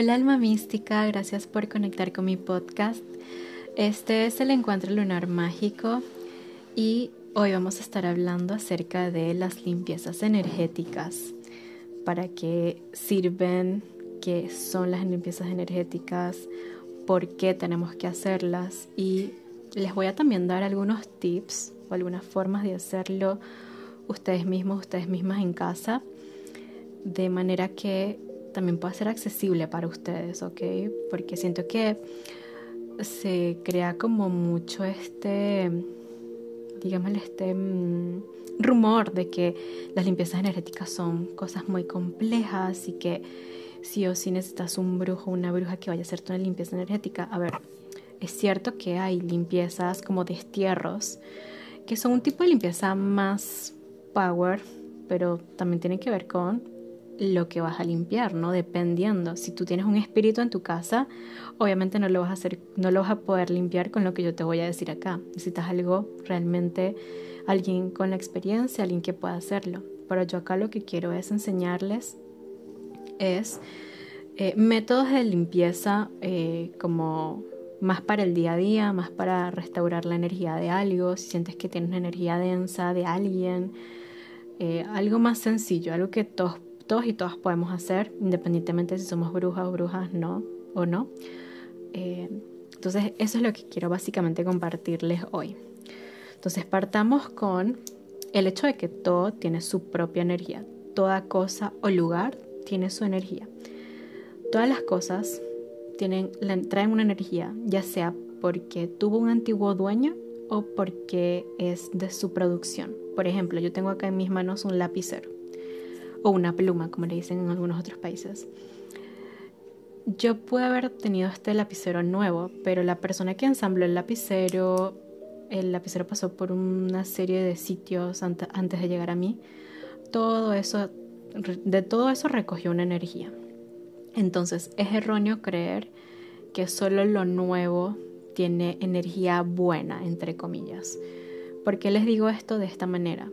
Hola alma mística, gracias por conectar con mi podcast. Este es el encuentro lunar mágico y hoy vamos a estar hablando acerca de las limpiezas energéticas. ¿Para qué sirven? ¿Qué son las limpiezas energéticas? ¿Por qué tenemos que hacerlas? Y les voy a también dar algunos tips o algunas formas de hacerlo ustedes mismos, ustedes mismas en casa, de manera que también pueda ser accesible para ustedes, ¿ok? Porque siento que se crea como mucho este, digamos, este mm, rumor de que las limpiezas energéticas son cosas muy complejas y que sí o sí necesitas un brujo o una bruja que vaya a hacerte una limpieza energética. A ver, es cierto que hay limpiezas como destierros, que son un tipo de limpieza más power, pero también tiene que ver con lo que vas a limpiar, ¿no? Dependiendo. Si tú tienes un espíritu en tu casa, obviamente no lo vas a hacer, no lo vas a poder limpiar con lo que yo te voy a decir acá. Necesitas algo realmente, alguien con la experiencia, alguien que pueda hacerlo. Pero yo acá lo que quiero es enseñarles es eh, métodos de limpieza eh, como más para el día a día, más para restaurar la energía de algo, si sientes que tienes una energía densa de alguien, eh, algo más sencillo, algo que todos todos y todas podemos hacer, independientemente si somos brujas o brujas no o no. Eh, entonces, eso es lo que quiero básicamente compartirles hoy. Entonces, partamos con el hecho de que todo tiene su propia energía. Toda cosa o lugar tiene su energía. Todas las cosas tienen, traen una energía, ya sea porque tuvo un antiguo dueño o porque es de su producción. Por ejemplo, yo tengo acá en mis manos un lapicero o una pluma, como le dicen en algunos otros países. Yo pude haber tenido este lapicero nuevo, pero la persona que ensambló el lapicero, el lapicero pasó por una serie de sitios antes de llegar a mí. Todo eso, de todo eso recogió una energía. Entonces es erróneo creer que solo lo nuevo tiene energía buena, entre comillas. ¿Por qué les digo esto de esta manera?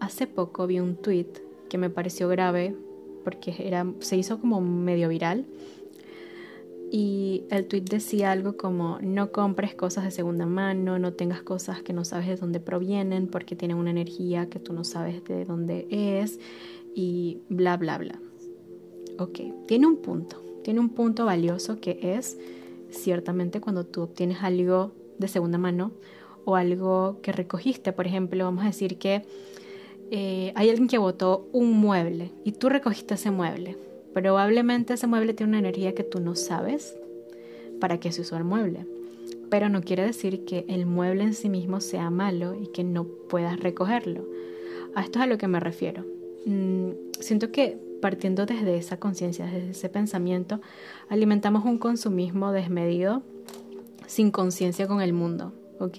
Hace poco vi un tweet que me pareció grave porque era, se hizo como medio viral. Y el tweet decía algo como no compres cosas de segunda mano, no tengas cosas que no sabes de dónde provienen porque tienen una energía que tú no sabes de dónde es y bla, bla, bla. Ok, tiene un punto, tiene un punto valioso que es ciertamente cuando tú obtienes algo de segunda mano o algo que recogiste, por ejemplo, vamos a decir que eh, hay alguien que botó un mueble y tú recogiste ese mueble. Probablemente ese mueble tiene una energía que tú no sabes para qué se usó el mueble. Pero no quiere decir que el mueble en sí mismo sea malo y que no puedas recogerlo. A esto es a lo que me refiero. Mm, siento que partiendo desde esa conciencia, desde ese pensamiento, alimentamos un consumismo desmedido sin conciencia con el mundo. ¿Ok?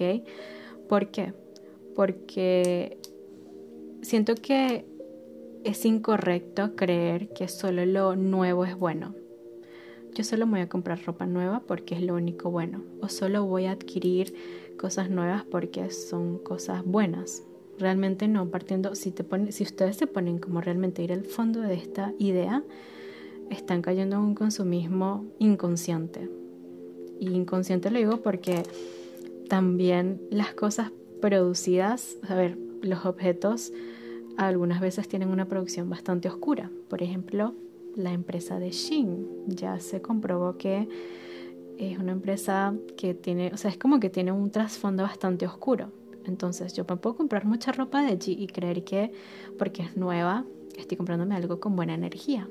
¿Por qué? Porque siento que es incorrecto creer que solo lo nuevo es bueno. Yo solo me voy a comprar ropa nueva porque es lo único bueno. O solo voy a adquirir cosas nuevas porque son cosas buenas. Realmente no, partiendo, si, te si ustedes se ponen como realmente ir al fondo de esta idea, están cayendo en un consumismo inconsciente. Y inconsciente lo digo porque también las cosas producidas, a ver, los objetos algunas veces tienen una producción bastante oscura. Por ejemplo, la empresa de Shin ya se comprobó que es una empresa que tiene, o sea, es como que tiene un trasfondo bastante oscuro. Entonces, yo me puedo comprar mucha ropa de allí y creer que porque es nueva, estoy comprándome algo con buena energía.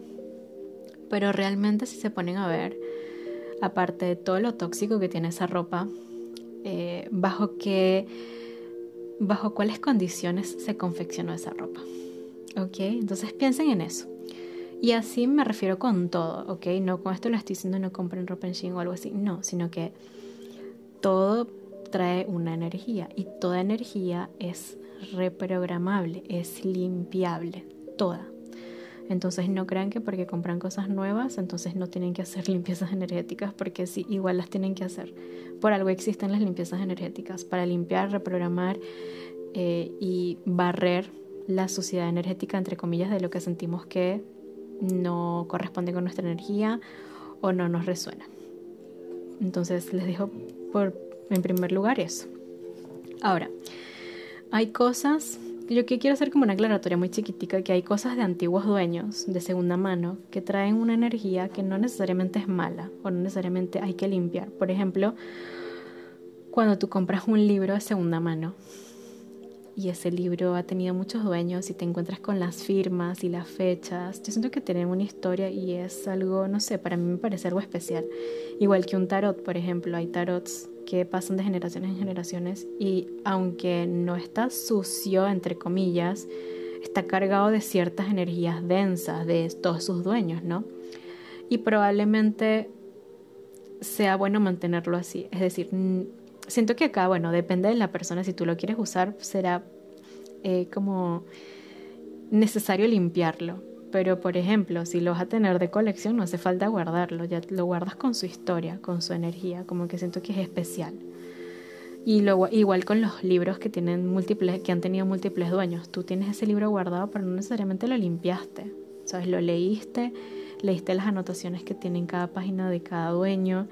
Pero realmente si se ponen a ver, aparte de todo lo tóxico que tiene esa ropa, eh, bajo qué bajo cuáles condiciones se confeccionó esa ropa. ¿Ok? Entonces piensen en eso. Y así me refiero con todo, ¿ok? No con esto lo estoy diciendo no compren ropa en Shein o algo así, no, sino que todo trae una energía y toda energía es reprogramable, es limpiable, toda. Entonces no crean que porque compran cosas nuevas, entonces no tienen que hacer limpiezas energéticas, porque sí, igual las tienen que hacer. Por algo existen las limpiezas energéticas, para limpiar, reprogramar eh, y barrer la suciedad energética, entre comillas, de lo que sentimos que no corresponde con nuestra energía o no nos resuena. Entonces les dejo por, en primer lugar eso. Ahora, hay cosas, yo quiero hacer como una aclaratoria muy chiquitica, que hay cosas de antiguos dueños, de segunda mano, que traen una energía que no necesariamente es mala o no necesariamente hay que limpiar. Por ejemplo, cuando tú compras un libro de segunda mano y ese libro ha tenido muchos dueños y te encuentras con las firmas y las fechas, yo siento que tienen una historia y es algo, no sé, para mí me parece algo especial. Igual que un tarot, por ejemplo, hay tarots que pasan de generaciones en generaciones y aunque no está sucio, entre comillas, está cargado de ciertas energías densas de todos sus dueños, ¿no? Y probablemente sea bueno mantenerlo así. Es decir, siento que acá, bueno, depende de la persona, si tú lo quieres usar, será eh, como necesario limpiarlo. Pero, por ejemplo, si lo vas a tener de colección, no hace falta guardarlo, ya lo guardas con su historia, con su energía, como que siento que es especial. Y luego, igual con los libros que tienen múltiples, que han tenido múltiples dueños. Tú tienes ese libro guardado, pero no necesariamente lo limpiaste. ¿Sabes? Lo leíste, leíste las anotaciones que tiene cada página de cada dueño.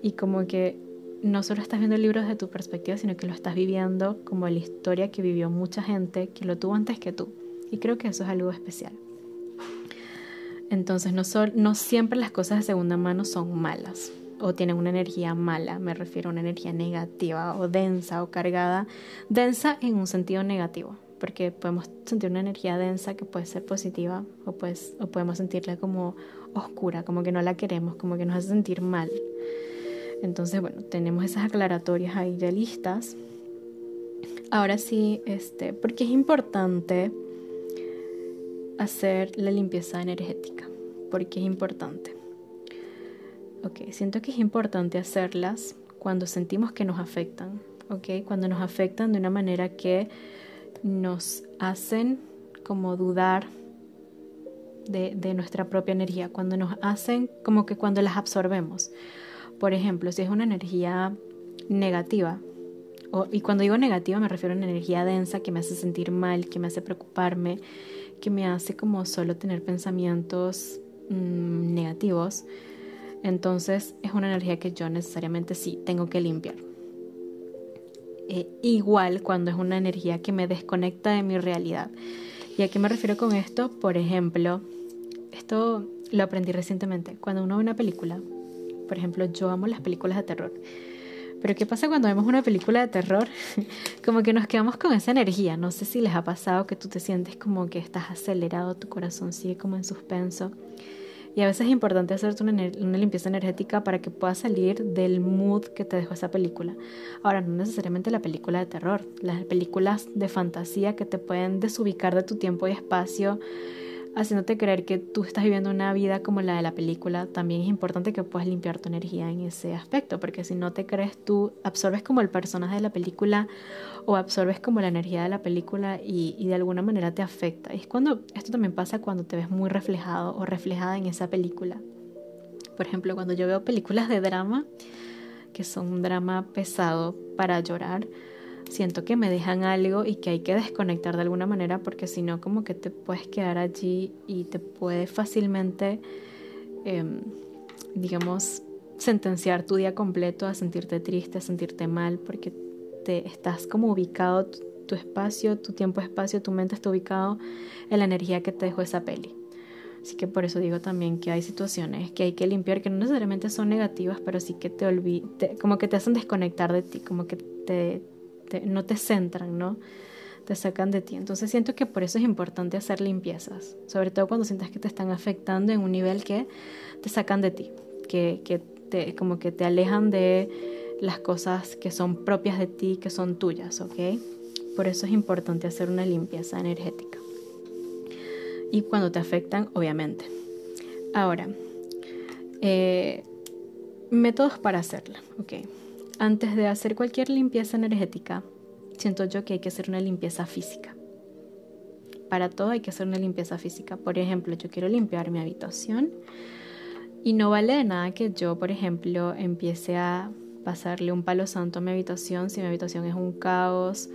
Y como que no solo estás viendo el libro desde tu perspectiva, sino que lo estás viviendo como la historia que vivió mucha gente que lo tuvo antes que tú. Y creo que eso es algo especial. Entonces, no, no siempre las cosas de segunda mano son malas o tienen una energía mala, me refiero a una energía negativa o densa o cargada, densa en un sentido negativo, porque podemos sentir una energía densa que puede ser positiva o, pues, o podemos sentirla como oscura, como que no la queremos, como que nos hace sentir mal. Entonces, bueno, tenemos esas aclaratorias ahí ya listas. Ahora sí, este, porque es importante hacer la limpieza energética, porque es importante. Ok, siento que es importante hacerlas cuando sentimos que nos afectan, ok, cuando nos afectan de una manera que nos hacen como dudar de, nuestra propia energía, cuando nos hacen como que cuando las absorbemos. Por ejemplo, si es una energía negativa, y cuando digo negativa me refiero a una energía densa que me hace sentir mal, que me hace preocuparme, que me hace como solo tener pensamientos mm, negativos, entonces es una energía que yo necesariamente sí tengo que limpiar. Eh, igual cuando es una energía que me desconecta de mi realidad. ¿Y a qué me refiero con esto? Por ejemplo, esto lo aprendí recientemente. Cuando uno ve una película, por ejemplo, yo amo las películas de terror. Pero ¿qué pasa cuando vemos una película de terror? como que nos quedamos con esa energía. No sé si les ha pasado que tú te sientes como que estás acelerado, tu corazón sigue como en suspenso. Y a veces es importante hacerte una, limpieza energética para que puedas salir del mood que te dejó esa película. Ahora, no necesariamente la película de terror, las películas de fantasía que te pueden desubicar de tu tiempo y espacio haciéndote creer que tú estás viviendo una vida como la de la película, también es importante que puedas limpiar tu energía en ese aspecto, porque si no te crees tú, absorbes como el personaje de la película o absorbes como la energía de la película y, de alguna manera te afecta. Y es cuando esto también pasa cuando te ves muy reflejado o reflejada en esa película. Por ejemplo, cuando yo veo películas de drama, que son un drama pesado para llorar, siento que me dejan algo y que hay que desconectar de alguna manera porque si no como que te puedes quedar allí y te puede fácilmente, em, digamos, sentenciar tu día completo a sentirte triste, a sentirte mal porque te estás como ubicado, tu, tu espacio, tu tiempo-espacio, tu mente está ubicado en la energía que te dejó esa peli. Así que por eso digo también que hay situaciones que hay que limpiar que no necesariamente son negativas, pero sí que te olvides, como que te hacen desconectar de ti, como que te, no te centran, ¿no? Te sacan de ti. Entonces siento que por eso es importante hacer limpiezas, sobre todo cuando sientas que te están afectando en un nivel que te sacan de ti, que, que te, como que te alejan de las cosas que son propias de ti, que son tuyas, ¿ok? Por eso es importante hacer una limpieza energética. Y cuando te afectan, obviamente. Ahora, eh, métodos para hacerla, ¿ok? Antes de hacer cualquier limpieza energética, siento yo que hay que hacer una limpieza física. Para todo hay que hacer una limpieza física. Por ejemplo, yo quiero limpiar mi habitación y no vale de nada que yo, por ejemplo, empiece a pasarle un palo santo a mi habitación si mi habitación es un caos,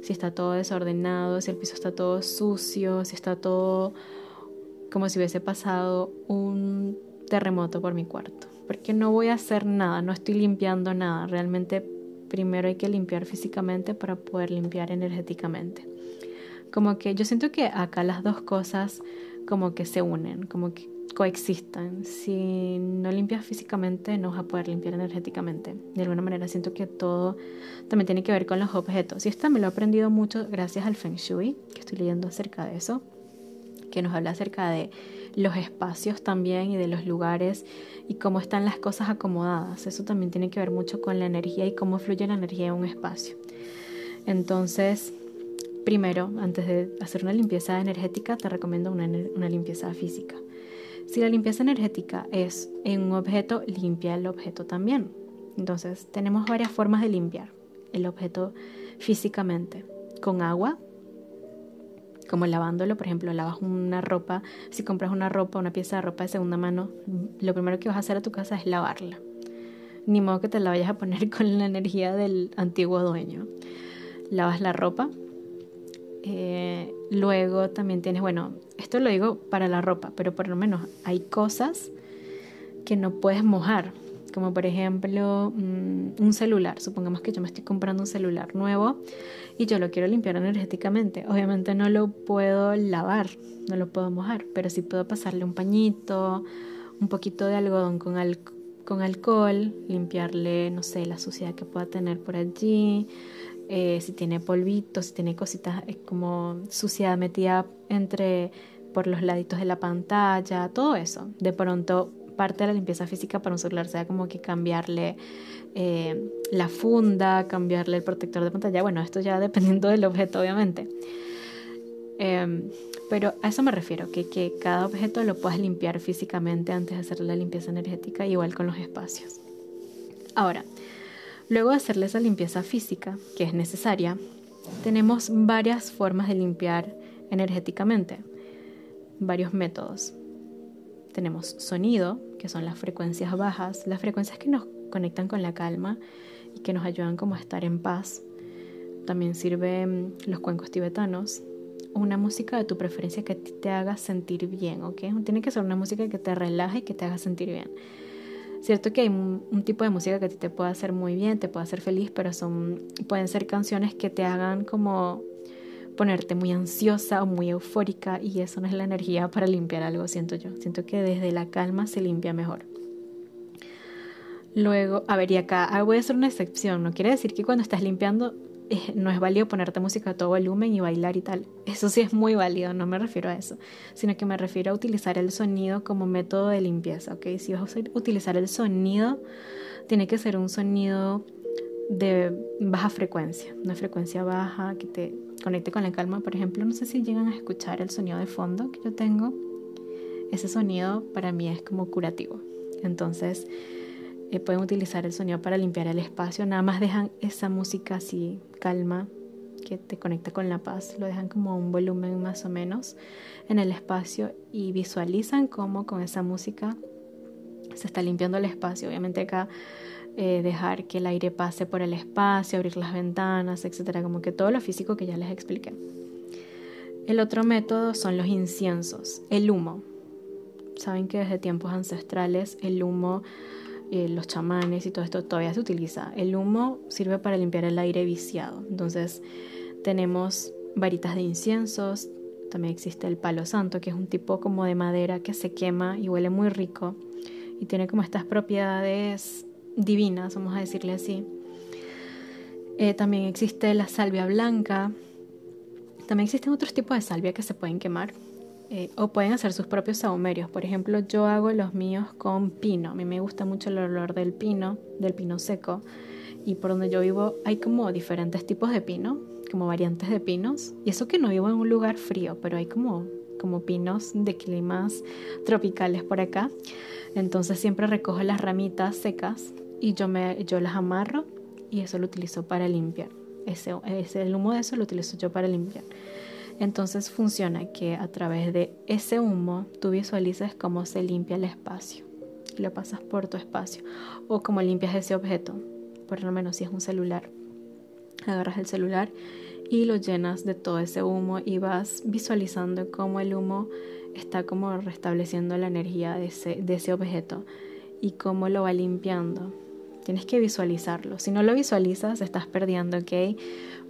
si está todo desordenado, si el piso está todo sucio, si está todo como si hubiese pasado un terremoto por mi cuarto. Porque no voy a hacer nada, no estoy limpiando nada. Realmente primero hay que limpiar físicamente para poder limpiar energéticamente. Como que yo siento que acá las dos cosas como que se unen, como que coexistan. Si no limpias físicamente, no vas a poder limpiar energéticamente. De alguna manera siento que todo también tiene que ver con los objetos. Y esto me lo he aprendido mucho gracias al Feng Shui, que estoy leyendo acerca de eso, que nos habla acerca de los espacios también y de los lugares y cómo están las cosas acomodadas. Eso también tiene que ver mucho con la energía y cómo fluye la energía en un espacio. Entonces, primero, antes de hacer una limpieza energética, te recomiendo una, una limpieza física. Si la limpieza energética es en un objeto, limpia el objeto también. Entonces, tenemos varias formas de limpiar el objeto físicamente. Con agua, como lavándolo, por ejemplo, lavas una ropa, si compras una ropa, una pieza de ropa de segunda mano, lo primero que vas a hacer a tu casa es lavarla. Ni modo que te la vayas a poner con la energía del antiguo dueño. Lavas la ropa. Eh, luego también tienes, bueno, esto lo digo para la ropa, pero por lo menos hay cosas que no puedes mojar como por ejemplo mm, un celular. Supongamos que yo me estoy comprando un celular nuevo y yo lo quiero limpiar energéticamente. Obviamente no lo puedo lavar, no lo puedo mojar, pero sí puedo pasarle un pañito, un poquito de algodón con, con alcohol, limpiarle, no sé, la suciedad que pueda tener por allí. Eh, si tiene polvitos, si tiene cositas eh, como suciedad metida entre por los laditos de la pantalla, todo eso. De pronto parte de la limpieza física para un celular sea como que cambiarle eh, la funda, cambiarle el protector de pantalla. Bueno, esto ya dependiendo del objeto, obviamente. Em, pero a eso me refiero, que, que cada objeto lo puedas limpiar físicamente antes de hacer la limpieza energética, igual con los espacios. Ahora, luego de hacerle esa limpieza física, que es necesaria, tenemos varias formas de limpiar energéticamente, varios métodos. Tenemos sonido, que son las frecuencias bajas, las frecuencias que nos conectan con la calma y que nos ayudan como a estar en paz. También sirven los cuencos tibetanos, una música de tu preferencia que te haga sentir bien, ¿ok? Tiene que ser una música que te relaje y que te haga sentir bien. Cierto que hay un, tipo de música que te puede hacer muy bien, te puede hacer feliz, pero son, pueden ser canciones que te hagan como ponerte muy ansiosa o muy eufórica y eso no es la energía para limpiar algo, siento yo. Siento que desde la calma se limpia mejor. Luego, a ver, y acá voy a hacer una excepción. No quiere decir que cuando estás limpiando eh, no es válido ponerte música a todo volumen y bailar y tal. Eso sí es muy válido, no me refiero a eso, sino que me refiero a utilizar el sonido como método de limpieza, ¿ok? Si vas a utilizar el sonido, tiene que ser un sonido de baja frecuencia, una frecuencia baja que te conecte con la calma. Por ejemplo, no sé si llegan a escuchar el sonido de fondo que yo tengo. Ese sonido para mí es como curativo. Entonces, eh, pueden utilizar el sonido para limpiar el espacio. Nada más dejan esa música así calma que te conecta con la paz. Lo dejan como un volumen más o menos en el espacio y visualizan cómo con esa música se está limpiando el espacio. Obviamente acá eh, dejar que el aire pase por el espacio, abrir las ventanas, etcétera, como que todo lo físico que ya les expliqué. El otro método son los inciensos, el humo. Saben que desde tiempos ancestrales el humo, eh, los chamanes y todo esto todavía se utiliza. El humo sirve para limpiar el aire viciado. Entonces tenemos varitas de inciensos, también existe el palo santo, que es un tipo como de madera que se quema y huele muy rico y tiene como estas propiedades divinas, vamos a decirle así. Eh, también existe la salvia blanca. También existen otros tipos de salvia que se pueden quemar eh, o pueden hacer sus propios sahumerios. Por ejemplo, yo hago los míos con pino. A mí me gusta mucho el olor del pino, del pino seco. Y por donde yo vivo hay como diferentes tipos de pino, como variantes de pinos. Y eso que no vivo en un lugar frío, pero hay como, como pinos de climas tropicales por acá. Entonces siempre recojo las ramitas secas y yo, me, yo las amarro y eso lo utilizo para limpiar. Ese, ese, el humo de eso lo utilizo yo para limpiar. Entonces funciona que a través de ese humo tú visualices cómo se limpia el espacio. Lo pasas por tu espacio. O cómo limpias ese objeto. Por lo menos si es un celular. Agarras el celular y lo llenas de todo ese humo y vas visualizando cómo el humo está como restableciendo la energía de ese, de ese objeto y cómo lo va limpiando. Tienes que visualizarlo. Si no lo visualizas, estás perdiendo, ¿ok?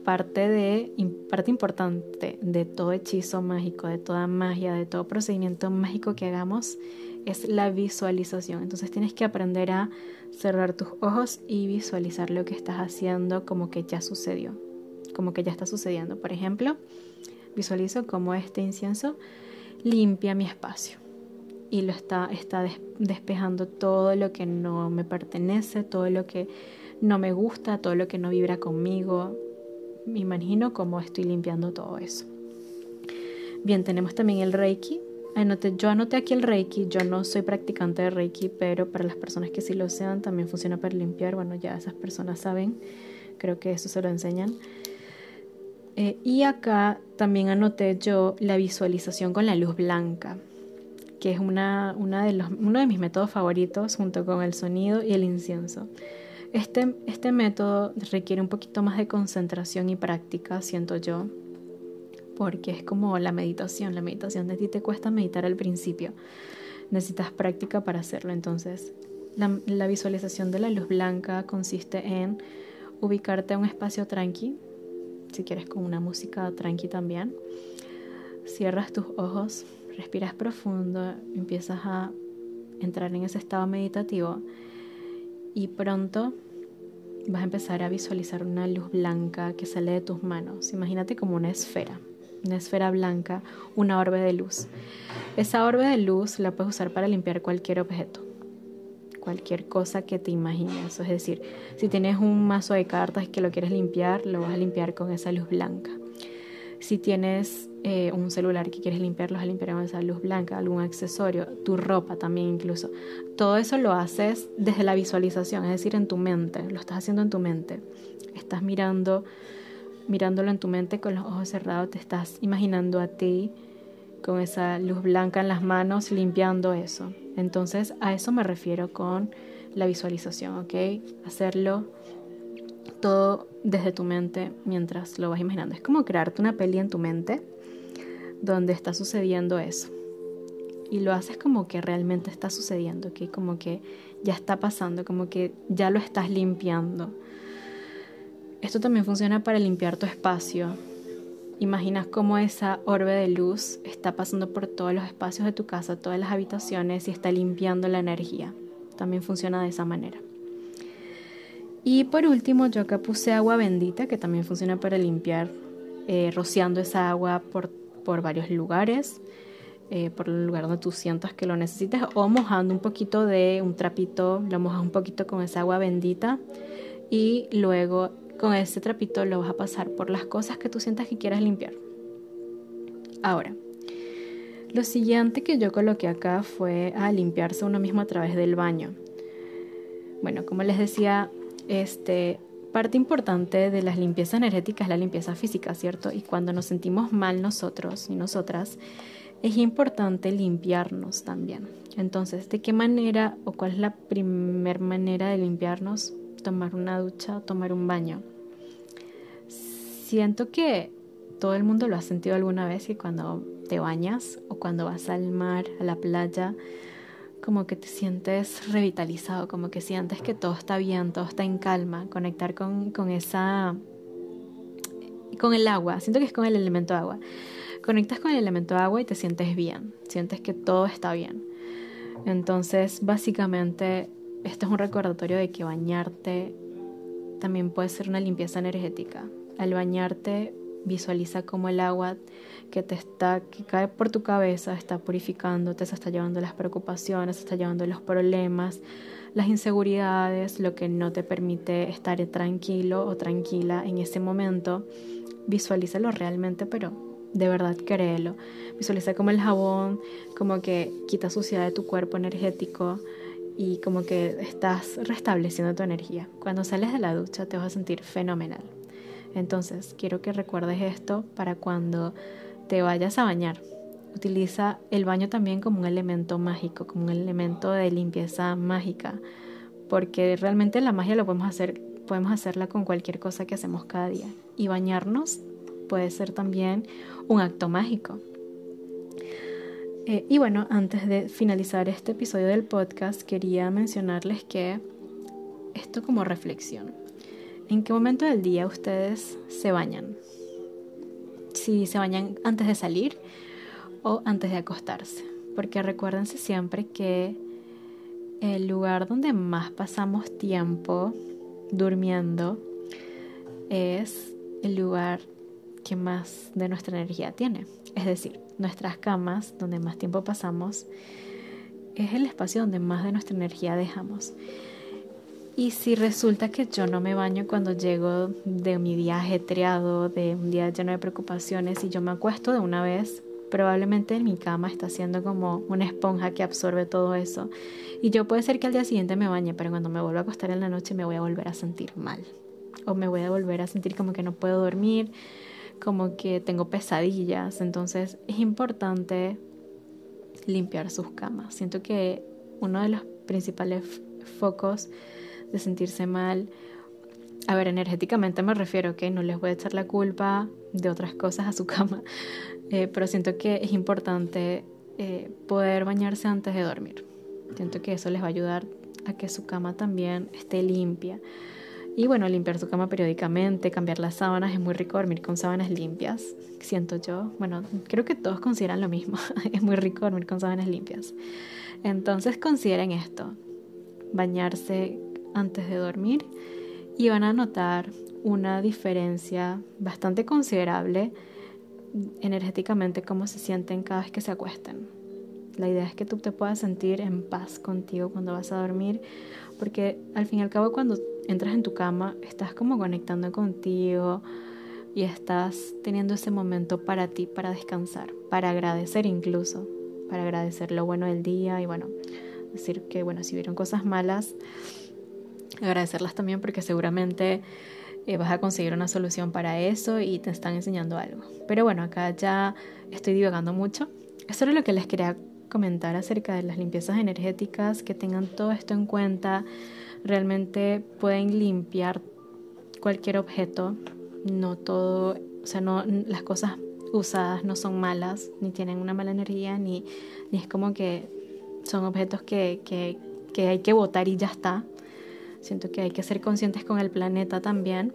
Parte, de, parte importante de todo hechizo mágico, de toda magia, de todo procedimiento mágico que hagamos es la visualización. Entonces tienes que aprender a cerrar tus ojos y visualizar lo que estás haciendo como que ya sucedió, como que ya está sucediendo. Por ejemplo, visualizo cómo este incienso limpia mi espacio y lo está, está despejando todo lo que no me pertenece, todo lo que no me gusta, todo lo que no vibra conmigo. Me imagino cómo estoy limpiando todo eso. Bien, tenemos también el Reiki. yo anoté aquí el Reiki, yo no soy practicante de Reiki, pero para las personas que sí lo sean también funciona para limpiar. Bueno, ya esas personas saben, creo que eso se lo enseñan. Eh, y acá también anoté yo la visualización con la luz blanca que es una, de los, uno de mis métodos favoritos junto con el sonido y el incienso. Este, este método requiere un poquito más de concentración y práctica, siento yo, porque es como la meditación. La meditación de ti te cuesta meditar al principio. Necesitas práctica para hacerlo. Entonces, la, visualización de la luz blanca consiste en ubicarte a un espacio tranqui, si quieres con una música tranqui también. Cierras tus ojos respiras profundo, empiezas a entrar en ese estado meditativo y pronto vas a empezar a visualizar una luz blanca que sale de tus manos. Imagínate como una esfera, una esfera blanca, una orbe de luz. Esa orbe de luz la puedes usar para limpiar cualquier objeto, cualquier cosa que te imagines. Es decir, si tienes un mazo de cartas que lo quieres limpiar, lo vas a limpiar con esa luz blanca. Si tienes eh, un celular que quieres limpiar, lo vas a limpiar con esa luz blanca, algún accesorio, tu ropa también incluso. Todo eso lo haces desde la visualización, es decir, en tu mente, lo estás haciendo en tu mente. Estás mirando, mirándolo en tu mente con los ojos cerrados, te estás imaginando a ti con esa luz blanca en las manos limpiando eso. Entonces a eso me refiero con la visualización, ¿ok? Hacerlo todo desde tu mente mientras lo vas imaginando. Es como crearte una peli en tu mente donde está sucediendo eso. Y lo haces como que realmente está sucediendo, que como que ya está pasando, como que ya lo estás limpiando. Esto también funciona para limpiar tu espacio. Imaginas cómo esa orbe de luz está pasando por todos los espacios de tu casa, todas las habitaciones y está limpiando la energía. También funciona de esa manera. Y por último, yo acá puse agua bendita, que también funciona para limpiar, eh, rociando esa agua por, por varios lugares, eh, por el lugar donde tú sientas que lo necesites, o mojando un poquito de un trapito, lo mojas un poquito con esa agua bendita y luego con ese trapito lo vas a pasar por las cosas que tú sientas que quieras limpiar. Ahora, lo siguiente que yo coloqué acá fue a limpiarse uno mismo a través del baño. Bueno, como les decía, este, parte importante de las limpiezas energéticas es la limpieza física, ¿cierto? Y cuando nos sentimos mal nosotros y nosotras, es importante limpiarnos también. Entonces, ¿de qué manera o cuál es la primera manera de limpiarnos? Tomar una ducha, tomar un baño. Siento que todo el mundo lo ha sentido alguna vez que cuando te bañas o cuando vas al mar, a la playa, como que te sientes revitalizado, como que sientes que todo está bien, todo está en calma, conectar con, con esa, con el agua, siento que es con el elemento agua. Conectas con el elemento agua y te sientes bien, sientes que todo está bien. Entonces, básicamente, este es un recordatorio de que bañarte también puede ser una limpieza energética. Al bañarte, visualiza cómo el agua que te está, que cae por tu cabeza, está purificándote, se está llevando las preocupaciones, se está llevando los problemas, las inseguridades, lo que no te permite estar tranquilo o tranquila en ese momento. Visualízalo realmente, pero de verdad créelo. Visualiza como el jabón, como que quita suciedad de tu cuerpo energético y como que estás restableciendo tu energía. Cuando sales de la ducha te vas a sentir fenomenal. Entonces, quiero que recuerdes esto para cuando te vayas a bañar. Utiliza el baño también como un elemento mágico, como un elemento de limpieza mágica, porque realmente la magia lo podemos hacer, podemos hacerla con cualquier cosa que hacemos cada día. Y bañarnos puede ser también un acto mágico. Eh, y bueno, antes de finalizar este episodio del podcast, quería mencionarles que esto como reflexión. ¿En qué momento del día ustedes se bañan? Si se bañan antes de salir o antes de acostarse. Porque recuérdense siempre que el lugar donde más pasamos tiempo durmiendo es el lugar que más de nuestra energía tiene. Es decir, nuestras camas, donde más tiempo pasamos, es el espacio donde más de nuestra energía dejamos. Y si resulta que yo no me baño cuando llego de mi día ajetreado, de un día lleno de preocupaciones, y yo me acuesto de una vez, probablemente mi cama está siendo como una esponja que absorbe todo eso. Y yo puede ser que al día siguiente me bañe, pero cuando me vuelva a acostar en la noche me voy a volver a sentir mal. O me voy a volver a sentir como que no puedo dormir, como que tengo pesadillas. Entonces es importante limpiar sus camas. Siento que uno de los principales focos de sentirse mal, a ver, energéticamente me refiero que no les voy a echar la culpa de otras cosas a su cama, eh, pero siento que es importante eh, poder bañarse antes de dormir. Siento que eso les va a ayudar a que su cama también esté limpia. Y bueno, limpiar su cama periódicamente, cambiar las sábanas, es muy rico dormir con sábanas limpias, siento yo. Bueno, creo que todos consideran lo mismo, es muy rico dormir con sábanas limpias. Entonces consideren esto, bañarse antes de dormir y van a notar una diferencia bastante considerable energéticamente cómo se sienten cada vez que se acuesten. La idea es que tú te puedas sentir en paz contigo cuando vas a dormir, porque al fin y al cabo cuando entras en tu cama estás como conectando contigo y estás teniendo ese momento para ti, para descansar, para agradecer incluso, para agradecer lo bueno del día y bueno, decir que bueno, si vieron cosas malas, agradecerlas también porque seguramente eh, vas a conseguir una solución para eso y te están enseñando algo. Pero bueno, acá ya estoy divagando mucho. Eso era lo que les quería comentar acerca de las limpiezas energéticas, que tengan todo esto en cuenta. Realmente pueden limpiar cualquier objeto, no todo, o sea, no las cosas usadas no son malas, ni tienen una mala energía, ni, ni es como que son objetos que, que, que hay que botar y ya está. Siento que hay que ser conscientes con el planeta también.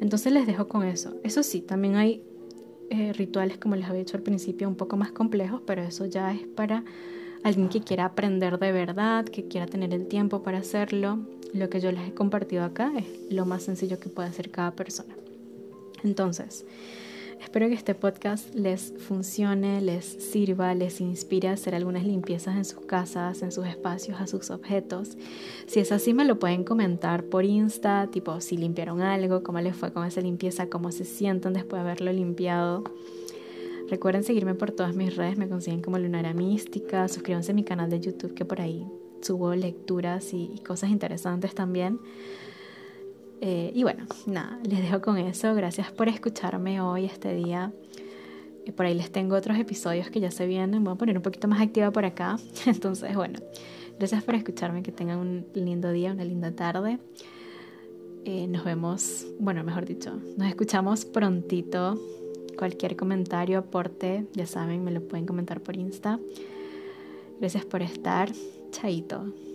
Entonces les dejo con eso. Eso sí, también hay eh, rituales, como les había dicho al principio, un poco más complejos, pero eso ya es para alguien que quiera aprender de verdad, que quiera tener el tiempo para hacerlo. Lo que yo les he compartido acá es lo más sencillo que puede hacer cada persona. Entonces, Espero que este podcast les funcione, les sirva, les inspire a hacer algunas limpiezas en sus casas, en sus espacios, a sus objetos. Si es así, me lo pueden comentar por Insta, tipo si limpiaron algo, cómo les fue con esa limpieza, cómo se sienten después de haberlo limpiado. Recuerden seguirme por todas mis redes, me consiguen como Lunara Mística, suscríbanse a mi canal de YouTube que por ahí subo lecturas y, y cosas interesantes también. Eh, y bueno, nada, les dejo con eso. Gracias por escucharme hoy, este día. Eh, por ahí les tengo otros episodios que ya se vienen. Voy a poner un poquito más activa por acá. Entonces, bueno, gracias por escucharme. Que tengan un lindo día, una linda tarde. Eh, nos vemos, bueno, mejor dicho, nos escuchamos prontito. Cualquier comentario, aporte, ya saben, me lo pueden comentar por Insta. Gracias por estar. Chaito.